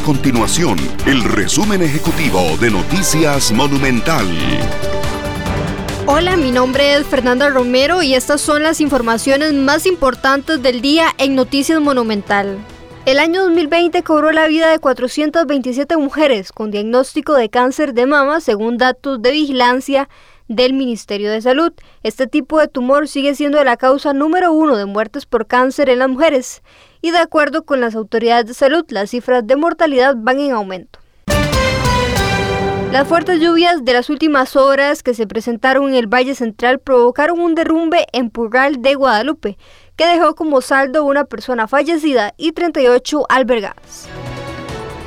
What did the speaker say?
continuación el resumen ejecutivo de Noticias Monumental. Hola, mi nombre es Fernanda Romero y estas son las informaciones más importantes del día en Noticias Monumental. El año 2020 cobró la vida de 427 mujeres con diagnóstico de cáncer de mama según datos de vigilancia del Ministerio de Salud. Este tipo de tumor sigue siendo la causa número uno de muertes por cáncer en las mujeres y de acuerdo con las autoridades de salud las cifras de mortalidad van en aumento. Las fuertes lluvias de las últimas horas que se presentaron en el Valle Central provocaron un derrumbe en Purral de Guadalupe, que dejó como saldo una persona fallecida y 38 albergadas.